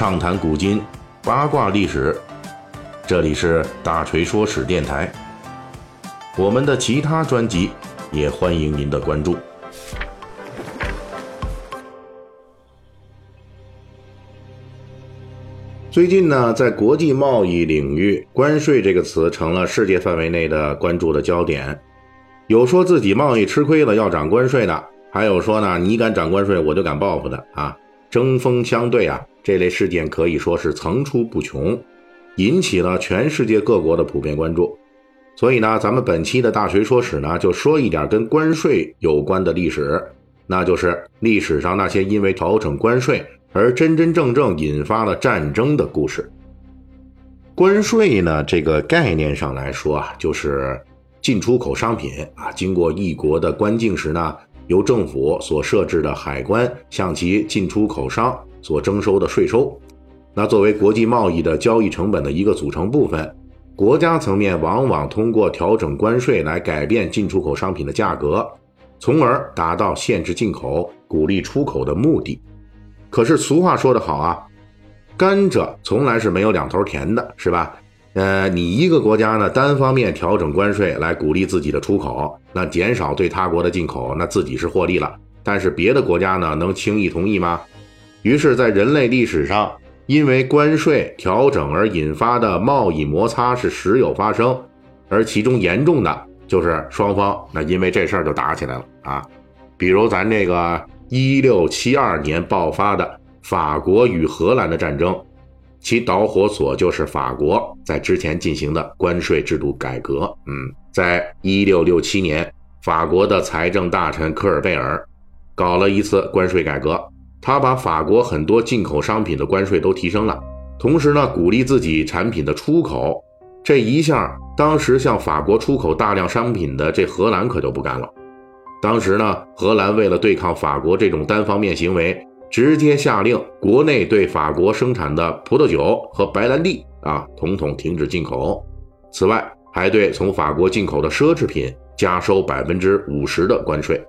畅谈古今，八卦历史。这里是大锤说史电台。我们的其他专辑也欢迎您的关注。最近呢，在国际贸易领域，关税这个词成了世界范围内的关注的焦点。有说自己贸易吃亏了要涨关税的，还有说呢，你敢涨关税，我就敢报复的啊！针锋相对啊，这类事件可以说是层出不穷，引起了全世界各国的普遍关注。所以呢，咱们本期的大锤说史呢，就说一点跟关税有关的历史，那就是历史上那些因为调整关税。而真真正正引发了战争的故事。关税呢，这个概念上来说啊，就是进出口商品啊，经过一国的关境时呢，由政府所设置的海关向其进出口商所征收的税收。那作为国际贸易的交易成本的一个组成部分，国家层面往往通过调整关税来改变进出口商品的价格，从而达到限制进口、鼓励出口的目的。可是俗话说得好啊，甘蔗从来是没有两头甜的，是吧？呃，你一个国家呢单方面调整关税来鼓励自己的出口，那减少对他国的进口，那自己是获利了。但是别的国家呢能轻易同意吗？于是，在人类历史上，因为关税调整而引发的贸易摩擦是时有发生，而其中严重的就是双方那因为这事儿就打起来了啊，比如咱这个。一六七二年爆发的法国与荷兰的战争，其导火索就是法国在之前进行的关税制度改革。嗯，在一六六七年，法国的财政大臣科尔贝尔搞了一次关税改革，他把法国很多进口商品的关税都提升了，同时呢，鼓励自己产品的出口。这一下，当时向法国出口大量商品的这荷兰可就不干了。当时呢，荷兰为了对抗法国这种单方面行为，直接下令国内对法国生产的葡萄酒和白兰地啊，统统停止进口。此外，还对从法国进口的奢侈品加收百分之五十的关税。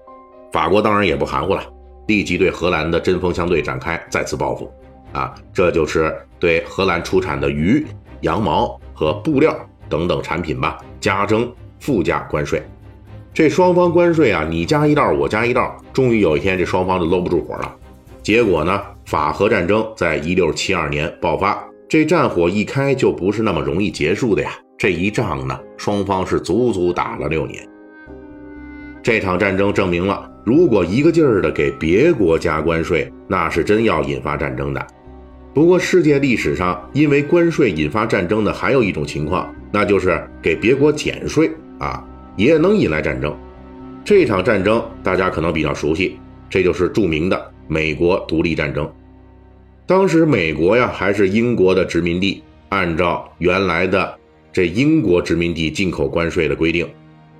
法国当然也不含糊了，立即对荷兰的针锋相对展开，再次报复。啊，这就是对荷兰出产的鱼、羊毛和布料等等产品吧，加征附加关税。这双方关税啊，你加一道，我加一道，终于有一天这双方就搂不住火了。结果呢，法荷战争在一六七二年爆发，这战火一开就不是那么容易结束的呀。这一仗呢，双方是足足打了六年。这场战争证明了，如果一个劲儿的给别国加关税，那是真要引发战争的。不过，世界历史上因为关税引发战争的还有一种情况，那就是给别国减税啊。也能引来战争，这场战争大家可能比较熟悉，这就是著名的美国独立战争。当时美国呀还是英国的殖民地，按照原来的这英国殖民地进口关税的规定，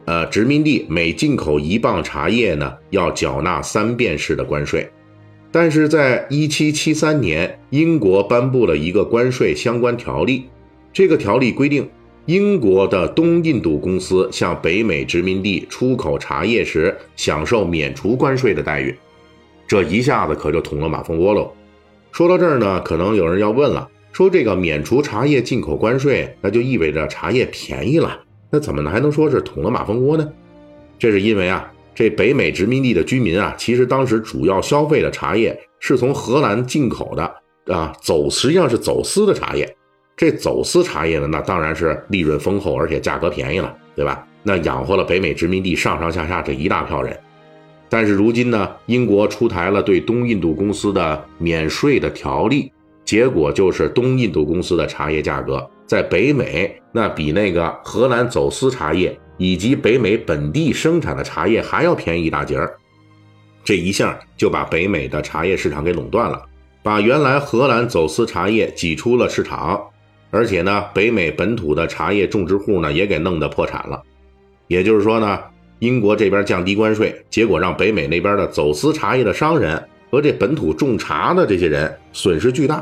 呃，殖民地每进口一磅茶叶呢，要缴纳三便士的关税。但是在一七七三年，英国颁布了一个关税相关条例，这个条例规定。英国的东印度公司向北美殖民地出口茶叶时，享受免除关税的待遇，这一下子可就捅了马蜂窝喽。说到这儿呢，可能有人要问了：说这个免除茶叶进口关税，那就意味着茶叶便宜了，那怎么还能说是捅了马蜂窝呢？这是因为啊，这北美殖民地的居民啊，其实当时主要消费的茶叶是从荷兰进口的啊，走实际上是走私的茶叶。这走私茶叶呢，那当然是利润丰厚，而且价格便宜了，对吧？那养活了北美殖民地上上下下这一大票人。但是如今呢，英国出台了对东印度公司的免税的条例，结果就是东印度公司的茶叶价格在北美那比那个荷兰走私茶叶以及北美本地生产的茶叶还要便宜一大截儿。这一下就把北美的茶叶市场给垄断了，把原来荷兰走私茶叶挤出了市场。而且呢，北美本土的茶叶种植户呢也给弄得破产了。也就是说呢，英国这边降低关税，结果让北美那边的走私茶叶的商人和这本土种茶的这些人损失巨大。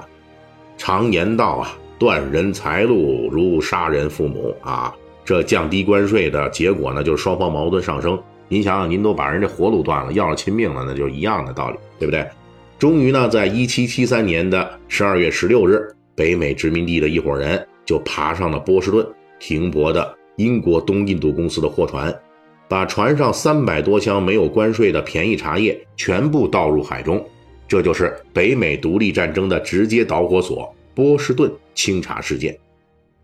常言道啊，断人财路如杀人父母啊。这降低关税的结果呢，就是双方矛盾上升。您想想，您都把人这活路断了，要了亲命了，那就是一样的道理，对不对？终于呢，在一七七三年的十二月十六日，北美殖民地的一伙人就爬上了波士顿停泊的英国东印度公司的货船，把船上三百多箱没有关税的便宜茶叶全部倒入海中。这就是北美独立战争的直接导火索——波士顿清查事件。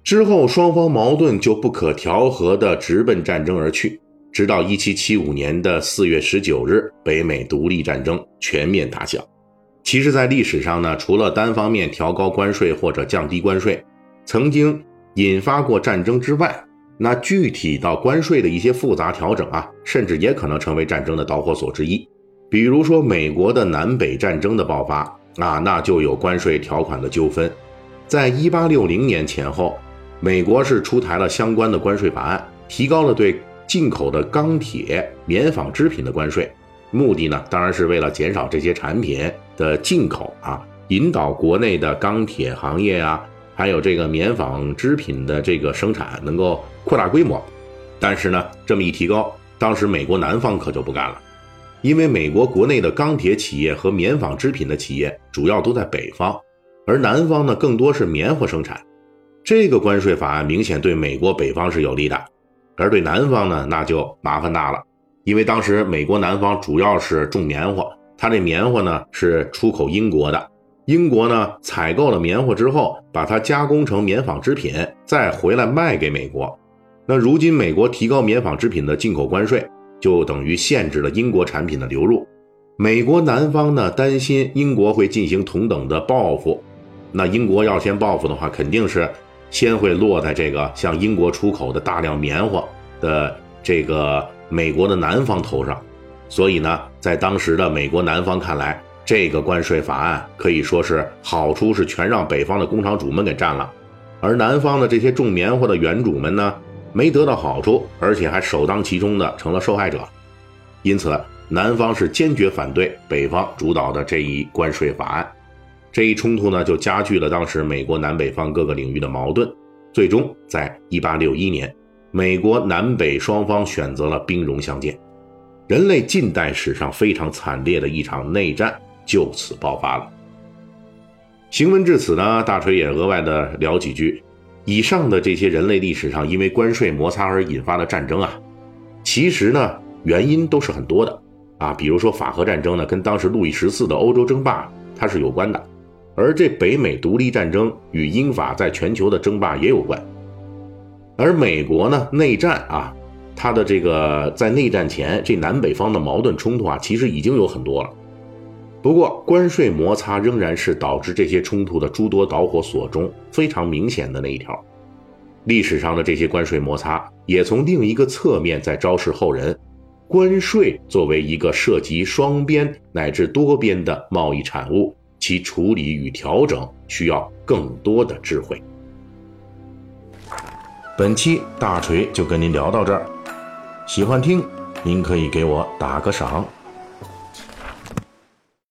之后，双方矛盾就不可调和地直奔战争而去，直到1775年的4月19日，北美独立战争全面打响。其实，在历史上呢，除了单方面调高关税或者降低关税，曾经引发过战争之外，那具体到关税的一些复杂调整啊，甚至也可能成为战争的导火索之一。比如说，美国的南北战争的爆发啊，那就有关税条款的纠纷。在1860年前后。美国是出台了相关的关税法案，提高了对进口的钢铁、棉纺织品的关税，目的呢，当然是为了减少这些产品的进口啊，引导国内的钢铁行业啊，还有这个棉纺织品的这个生产能够扩大规模。但是呢，这么一提高，当时美国南方可就不干了，因为美国国内的钢铁企业和棉纺织品的企业主要都在北方，而南方呢，更多是棉花生产。这个关税法案明显对美国北方是有利的，而对南方呢，那就麻烦大了。因为当时美国南方主要是种棉花，它这棉花呢是出口英国的，英国呢采购了棉花之后，把它加工成棉纺织品，再回来卖给美国。那如今美国提高棉纺织品的进口关税，就等于限制了英国产品的流入。美国南方呢担心英国会进行同等的报复，那英国要先报复的话，肯定是。先会落在这个向英国出口的大量棉花的这个美国的南方头上，所以呢，在当时的美国南方看来，这个关税法案可以说是好处是全让北方的工厂主们给占了，而南方的这些种棉花的原主们呢，没得到好处，而且还首当其冲的成了受害者，因此南方是坚决反对北方主导的这一关税法案。这一冲突呢，就加剧了当时美国南北方各个领域的矛盾。最终，在一八六一年，美国南北双方选择了兵戎相见，人类近代史上非常惨烈的一场内战就此爆发了。行文至此呢，大锤也额外的聊几句：以上的这些人类历史上因为关税摩擦而引发的战争啊，其实呢，原因都是很多的啊。比如说法荷战争呢，跟当时路易十四的欧洲争霸它是有关的。而这北美独立战争与英法在全球的争霸也有关，而美国呢内战啊，它的这个在内战前这南北方的矛盾冲突啊，其实已经有很多了。不过关税摩擦仍然是导致这些冲突的诸多导火索中非常明显的那一条。历史上的这些关税摩擦也从另一个侧面在昭示后人，关税作为一个涉及双边乃至多边的贸易产物。其处理与调整需要更多的智慧。本期大锤就跟您聊到这儿，喜欢听您可以给我打个赏。